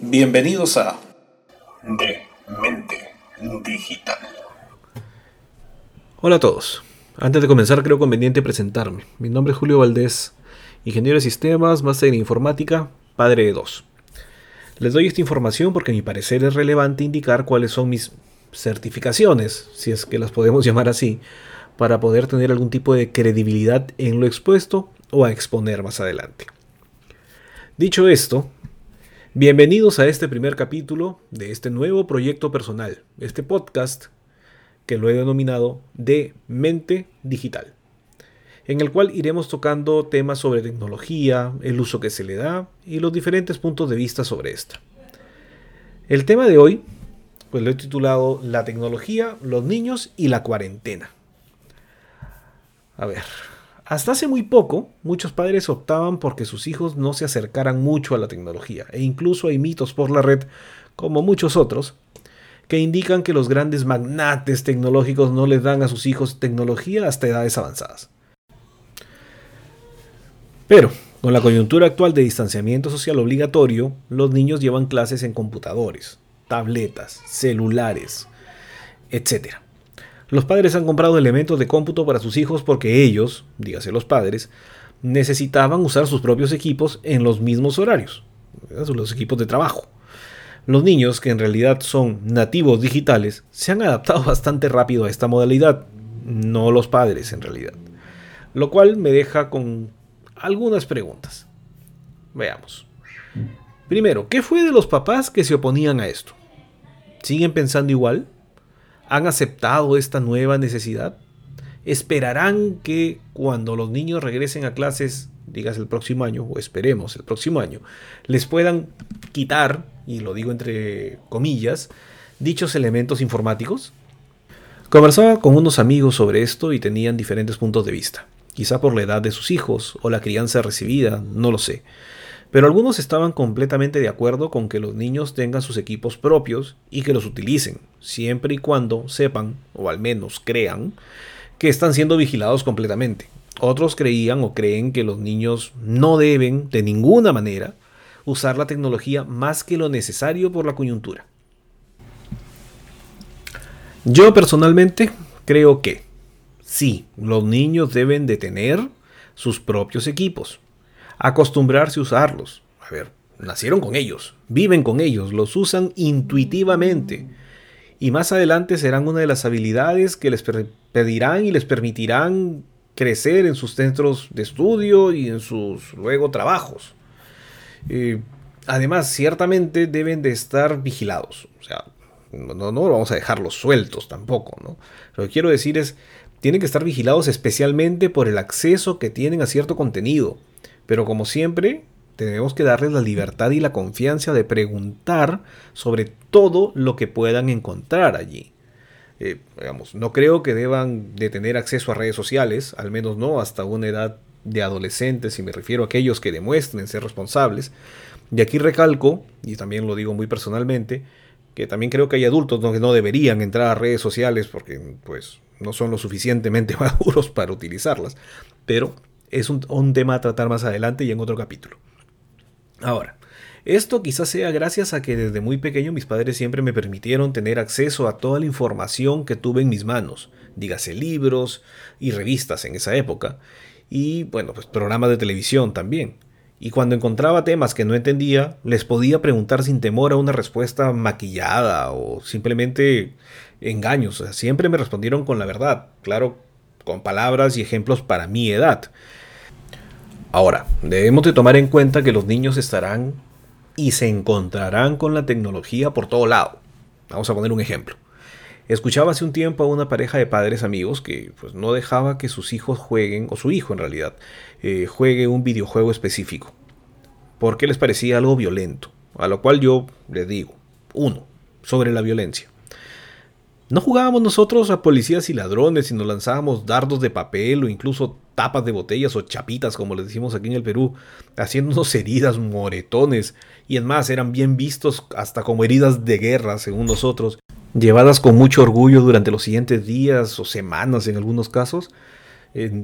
Bienvenidos a De Mente Digital. Hola a todos. Antes de comenzar creo conveniente presentarme. Mi nombre es Julio Valdés, ingeniero de sistemas, máster en informática, padre de dos. Les doy esta información porque a mi parecer es relevante indicar cuáles son mis certificaciones, si es que las podemos llamar así, para poder tener algún tipo de credibilidad en lo expuesto o a exponer más adelante. Dicho esto, bienvenidos a este primer capítulo de este nuevo proyecto personal, este podcast que lo he denominado de Mente Digital, en el cual iremos tocando temas sobre tecnología, el uso que se le da y los diferentes puntos de vista sobre esta. El tema de hoy, pues lo he titulado La tecnología, los niños y la cuarentena. A ver, hasta hace muy poco, muchos padres optaban porque sus hijos no se acercaran mucho a la tecnología, e incluso hay mitos por la red, como muchos otros, que indican que los grandes magnates tecnológicos no les dan a sus hijos tecnología hasta edades avanzadas. Pero, con la coyuntura actual de distanciamiento social obligatorio, los niños llevan clases en computadores, tabletas, celulares, etc. Los padres han comprado elementos de cómputo para sus hijos porque ellos, dígase los padres, necesitaban usar sus propios equipos en los mismos horarios, los equipos de trabajo. Los niños, que en realidad son nativos digitales, se han adaptado bastante rápido a esta modalidad, no los padres en realidad. Lo cual me deja con algunas preguntas. Veamos. Primero, ¿qué fue de los papás que se oponían a esto? ¿Siguen pensando igual? ¿Han aceptado esta nueva necesidad? ¿Esperarán que cuando los niños regresen a clases, digas el próximo año, o esperemos el próximo año, les puedan quitar, y lo digo entre comillas, dichos elementos informáticos? Conversaba con unos amigos sobre esto y tenían diferentes puntos de vista, quizá por la edad de sus hijos o la crianza recibida, no lo sé. Pero algunos estaban completamente de acuerdo con que los niños tengan sus equipos propios y que los utilicen, siempre y cuando sepan, o al menos crean, que están siendo vigilados completamente. Otros creían o creen que los niños no deben, de ninguna manera, usar la tecnología más que lo necesario por la coyuntura. Yo personalmente creo que sí, los niños deben de tener sus propios equipos, acostumbrarse a usarlos. A ver, nacieron con ellos, viven con ellos, los usan intuitivamente. Y más adelante serán una de las habilidades que les pedirán y les permitirán crecer en sus centros de estudio y en sus luego trabajos. Eh, además, ciertamente deben de estar vigilados. O sea, no, no vamos a dejarlos sueltos tampoco, ¿no? Lo que quiero decir es, tienen que estar vigilados especialmente por el acceso que tienen a cierto contenido. Pero como siempre, tenemos que darles la libertad y la confianza de preguntar sobre todo lo que puedan encontrar allí. Eh, digamos, no creo que deban de tener acceso a redes sociales, al menos no hasta una edad de adolescentes, y me refiero a aquellos que demuestren ser responsables. Y aquí recalco, y también lo digo muy personalmente, que también creo que hay adultos que no deberían entrar a redes sociales porque pues no son lo suficientemente maduros para utilizarlas. Pero es un, tema a tratar más adelante y en otro capítulo. Ahora, esto quizás sea gracias a que desde muy pequeño mis padres siempre me permitieron tener acceso a toda la información que tuve en mis manos, dígase libros y revistas en esa época, y bueno, pues programas de televisión también. Y cuando encontraba temas que no entendía, les podía preguntar sin temor a una respuesta maquillada o simplemente engaños. siempre me respondieron con la verdad, claro, con palabras y ejemplos para mi edad. Ahora, debemos de tomar en cuenta que los niños estarán y se encontrarán con la tecnología por todo lado. Vamos a poner un ejemplo. Escuchaba hace un tiempo a una pareja de padres amigos que pues, no dejaba que sus hijos jueguen, o su hijo en realidad, eh, juegue un videojuego específico, porque les parecía algo violento. A lo cual yo les digo, uno, sobre la violencia. No jugábamos nosotros a policías y ladrones nos lanzábamos dardos de papel o incluso tapas de botellas o chapitas, como les decimos aquí en el Perú, haciéndonos heridas, moretones, y en más eran bien vistos hasta como heridas de guerra, según nosotros, llevadas con mucho orgullo durante los siguientes días o semanas en algunos casos.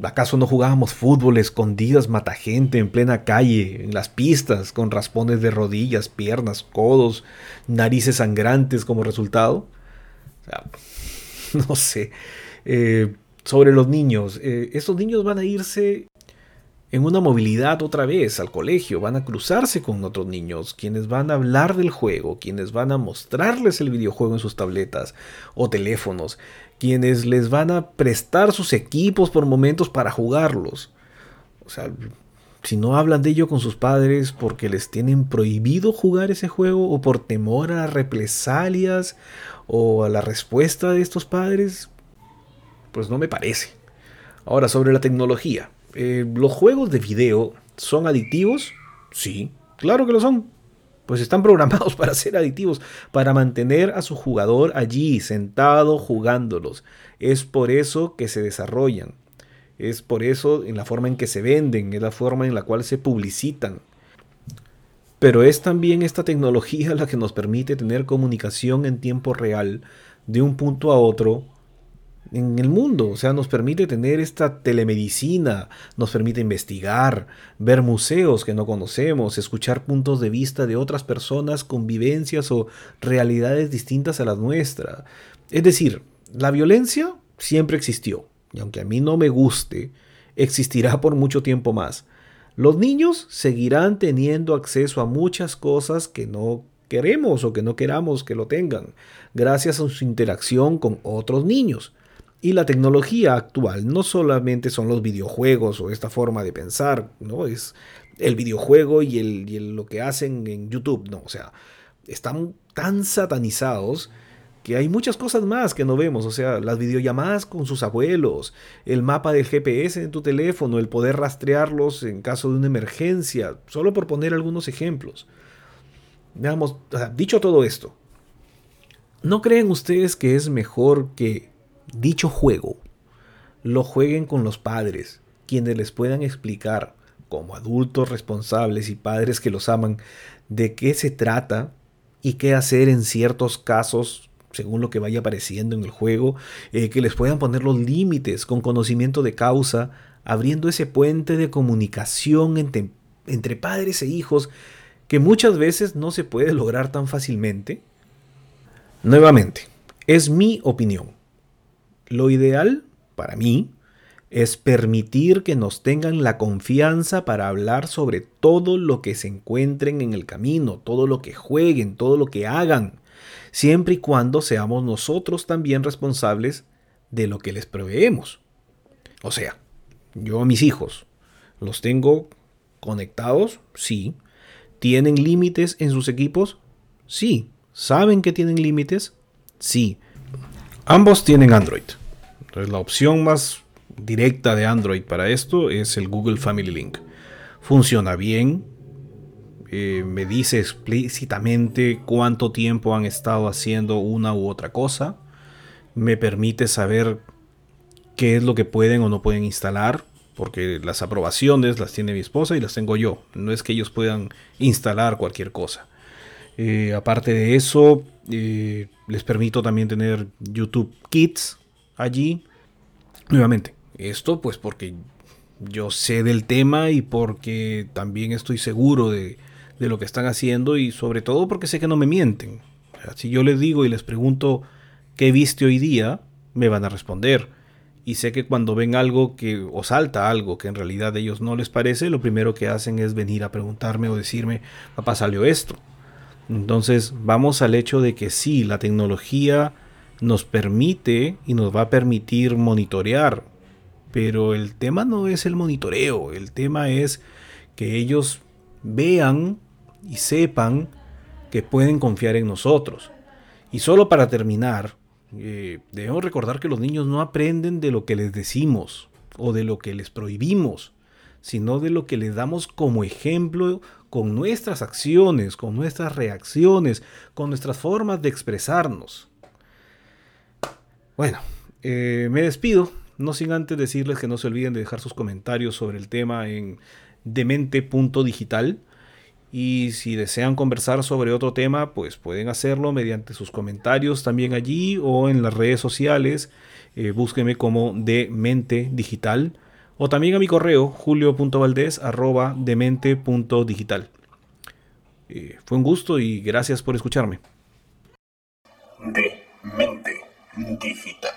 ¿Acaso no jugábamos fútbol escondidas, mata gente en plena calle, en las pistas, con raspones de rodillas, piernas, codos, narices sangrantes como resultado? no sé. Eh, sobre los niños. Eh, estos niños van a irse en una movilidad otra vez al colegio, van a cruzarse con otros niños, quienes van a hablar del juego, quienes van a mostrarles el videojuego en sus tabletas o teléfonos, quienes les van a prestar sus equipos por momentos para jugarlos. O sea, si no hablan de ello con sus padres porque les tienen prohibido jugar ese juego o por temor a represalias o a la respuesta de estos padres, pues no me parece. Ahora, sobre la tecnología. Eh, ¿Los juegos de video son adictivos? Sí, claro que lo son. Pues están programados para ser adictivos, para mantener a su jugador allí, sentado, jugándolos. Es por eso que se desarrollan. Es por eso en la forma en que se venden, es la forma en la cual se publicitan. Pero es también esta tecnología la que nos permite tener comunicación en tiempo real de un punto a otro en el mundo. O sea, nos permite tener esta telemedicina, nos permite investigar, ver museos que no conocemos, escuchar puntos de vista de otras personas con vivencias o realidades distintas a las nuestras. Es decir, la violencia siempre existió, y aunque a mí no me guste, existirá por mucho tiempo más. Los niños seguirán teniendo acceso a muchas cosas que no queremos o que no queramos que lo tengan, gracias a su interacción con otros niños. Y la tecnología actual no solamente son los videojuegos o esta forma de pensar, ¿no? Es el videojuego y, el, lo que hacen en YouTube, no, o sea, están tan satanizados que hay muchas cosas más que no vemos, o sea, las videollamadas con sus abuelos, el mapa del GPS en tu teléfono, el poder rastrearlos en caso de una emergencia, solo por poner algunos ejemplos. Veamos, dicho todo esto, ¿no creen ustedes que es mejor que dicho juego lo jueguen con los padres, quienes les puedan explicar, como adultos responsables y padres que los aman, de qué se trata y qué hacer en ciertos casos según lo que vaya apareciendo en el juego, eh, que les puedan poner los límites con conocimiento de causa, abriendo ese puente de comunicación entre, entre padres e hijos que muchas veces no se puede lograr tan fácilmente. Nuevamente, es mi opinión. Lo ideal, para mí, es permitir que nos tengan la confianza para hablar sobre todo lo que se encuentren en el camino, todo lo que jueguen, todo lo que hagan, siempre y cuando seamos nosotros también responsables de lo que les proveemos. O sea, yo a mis hijos los tengo conectados, sí. ¿Tienen límites en sus equipos? Sí. ¿Saben que tienen límites? Sí. Ambos tienen Android. Entonces la opción más directa de Android para esto es el Google Family Link. Funciona bien. Eh, me dice explícitamente cuánto tiempo han estado haciendo una u otra cosa. Me permite saber qué es lo que pueden o no pueden instalar. Porque las aprobaciones las tiene mi esposa y las tengo yo. No es que ellos puedan instalar cualquier cosa. Eh, aparte de eso, eh, les permito también tener YouTube Kids, allí. Nuevamente, esto pues porque yo sé del tema y porque también estoy seguro de, lo que están haciendo y sobre todo porque sé que no me mienten. si yo les digo y les pregunto qué viste hoy día, me van a responder. Y sé que cuando ven algo que o salta algo que en realidad a ellos no les parece, lo primero que hacen es venir a preguntarme o decirme, papá salió esto. Entonces vamos al hecho de que sí, la tecnología nos permite y nos va a permitir monitorear. Pero el tema no es el monitoreo, el tema es que ellos vean y sepan que pueden confiar en nosotros. Y solo para terminar, eh, debemos recordar que los niños no aprenden de lo que les decimos o de lo que les prohibimos, sino de lo que les damos como ejemplo con nuestras acciones, con nuestras reacciones, con nuestras formas de expresarnos. Bueno, eh, me despido, no sin antes decirles que no se olviden de dejar sus comentarios sobre el tema en demente.digital. Y si desean conversar sobre otro tema, pues pueden hacerlo mediante sus comentarios también allí o en las redes sociales. eh, búsqueme como de mente digital o también a mi correo julio.valdez arroba demente.digital. Eh, fue un gusto y gracias por escucharme. De mente digital.